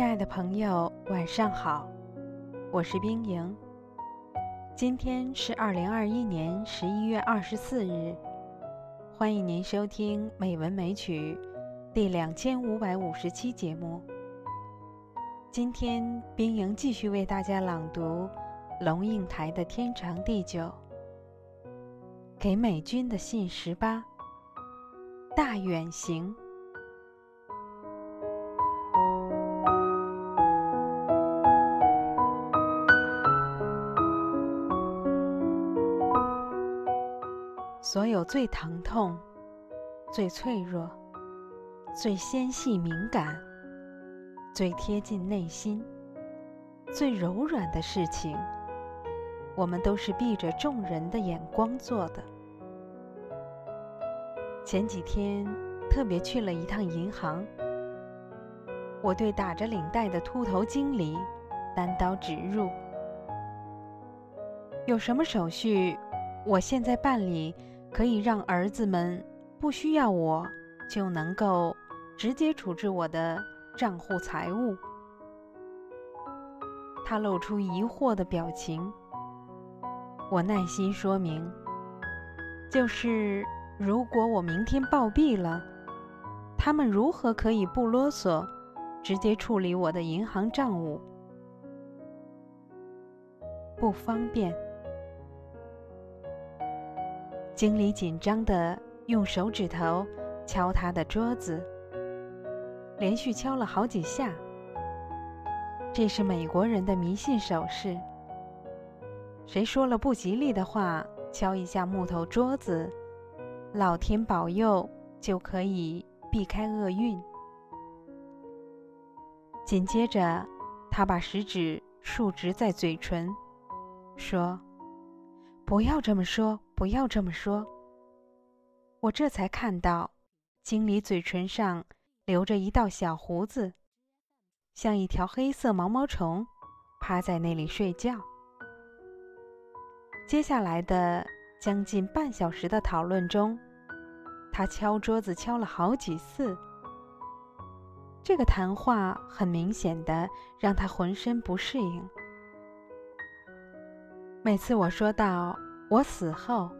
亲爱的朋友，晚上好，我是冰莹。今天是二零二一年十一月二十四日，欢迎您收听《美文美曲》第两千五百五十期节目。今天，冰莹继续为大家朗读龙应台的《天长地久》。给美军的信十八，大远行。最疼痛、最脆弱、最纤细敏感、最贴近内心、最柔软的事情，我们都是闭着众人的眼光做的。前几天特别去了一趟银行，我对打着领带的秃头经理单刀直入：“有什么手续，我现在办理。”可以让儿子们不需要我就能够直接处置我的账户财物。他露出疑惑的表情。我耐心说明，就是如果我明天暴毙了，他们如何可以不啰嗦，直接处理我的银行账务？不方便。经理紧张地用手指头敲他的桌子，连续敲了好几下。这是美国人的迷信手势。谁说了不吉利的话，敲一下木头桌子，老天保佑就可以避开厄运。紧接着，他把食指竖直在嘴唇，说。不要这么说，不要这么说。我这才看到，经理嘴唇上留着一道小胡子，像一条黑色毛毛虫，趴在那里睡觉。接下来的将近半小时的讨论中，他敲桌子敲了好几次。这个谈话很明显的让他浑身不适应。每次我说到我死后，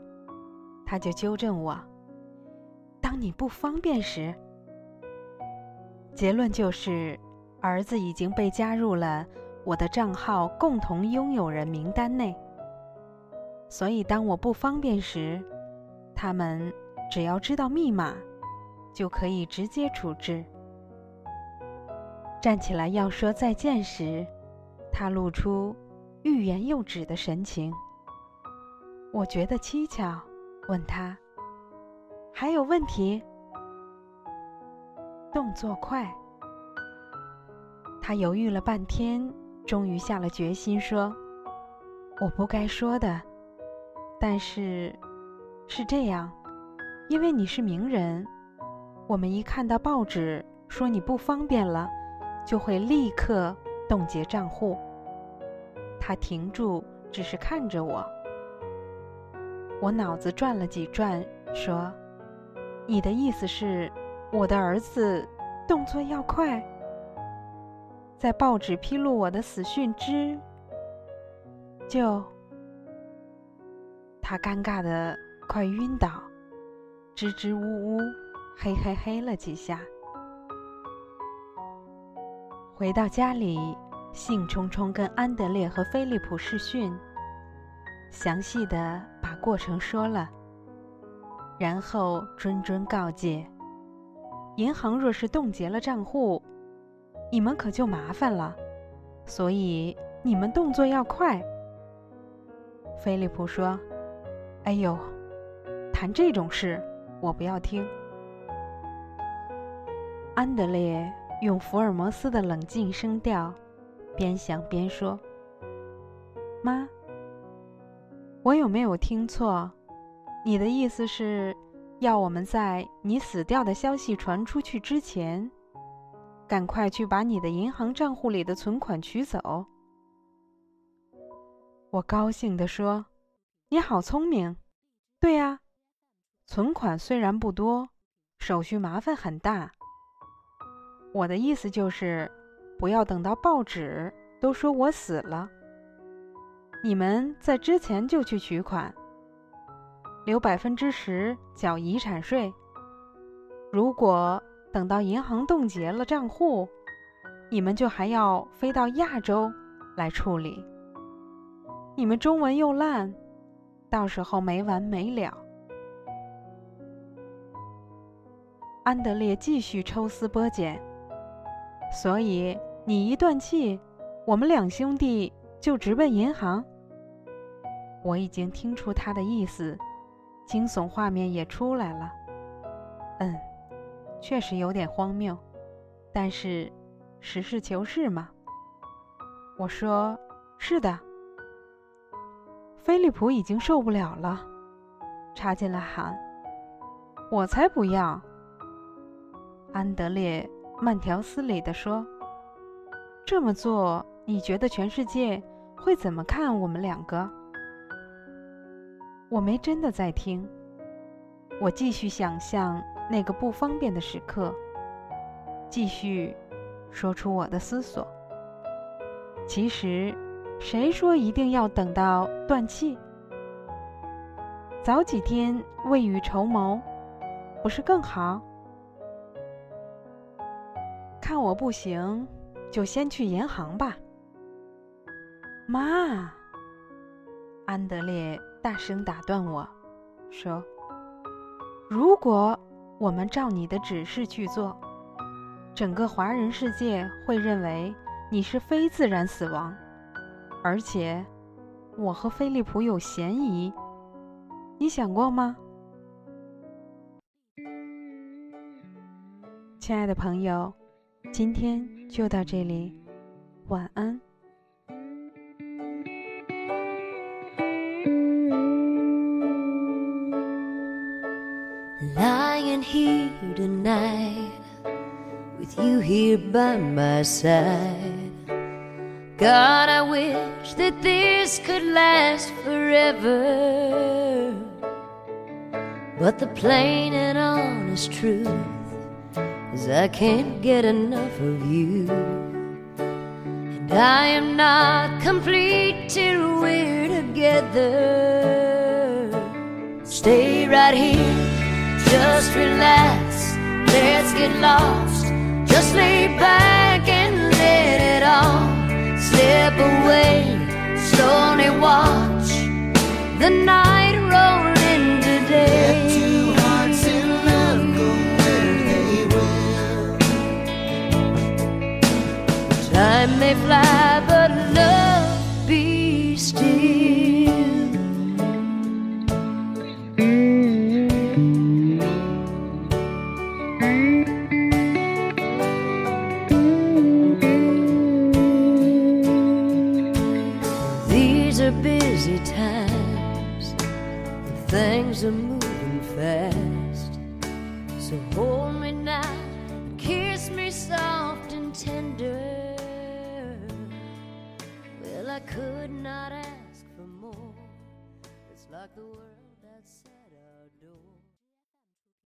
他就纠正我。当你不方便时，结论就是儿子已经被加入了我的账号共同拥有人名单内。所以当我不方便时，他们只要知道密码，就可以直接处置。站起来要说再见时，他露出。欲言又止的神情，我觉得蹊跷，问他：“还有问题？”动作快。他犹豫了半天，终于下了决心说：“我不该说的，但是是这样，因为你是名人，我们一看到报纸说你不方便了，就会立刻冻结账户。”他停住，只是看着我。我脑子转了几转，说：“你的意思是，我的儿子动作要快，在报纸披露我的死讯之，就……”他尴尬的快晕倒，支支吾吾，嘿嘿嘿了几下。回到家里。兴冲冲跟安德烈和菲利普视讯，详细的过程说了，然后谆谆告诫：银行若是冻结了账户，你们可就麻烦了，所以你们动作要快。菲利普说：“哎呦，谈这种事，我不要听。”安德烈用福尔摩斯的冷静声调。边想边说：“妈，我有没有听错？你的意思是，要我们在你死掉的消息传出去之前，赶快去把你的银行账户里的存款取走？”我高兴地说：“你好聪明！对呀，存款虽然不多，手续麻烦很大。我的意思就是。”不要等到报纸都说我死了，你们在之前就去取款，留百分之十缴遗产税。如果等到银行冻结了账户，你们就还要飞到亚洲来处理。你们中文又烂，到时候没完没了。安德烈继续抽丝剥茧，所以你一断气，我们两兄弟就直奔银行。我已经听出他的意思，惊悚画面也出来了。嗯，确实有点荒谬，但是实事求是嘛。我说是的。菲利普已经受不了了，插进来喊：“我才不要！”安德烈慢条斯理地说：“这么做，你觉得全世界会怎么看我们两个？”我没真的在听，我继续想象那个不方便的时刻，继续说出我的思索。其实，谁说一定要等到断气？早几天未雨绸缪，不是更好？看我不行，就先去银行吧。妈，安德烈大声打断我说：“如果我们照你的指示去做，整个华人世界会认为你是非自然死亡，而且我和菲利普有嫌疑。你想过吗？”亲爱的朋友。今天就到这里，晚安。Lying here tonight with you here by my side. God, I wish that this could last forever. But the plain and honest truth is I can't get enough of you. And I am not complete till we're together. Stay right here, just relax, let's get lost. Just lay back and let it all slip away. Slowly watch the night roll into day. Time may fly, but love be still. These So hold me now, kiss me soft and tender. Well, I could not ask for more. It's like the world.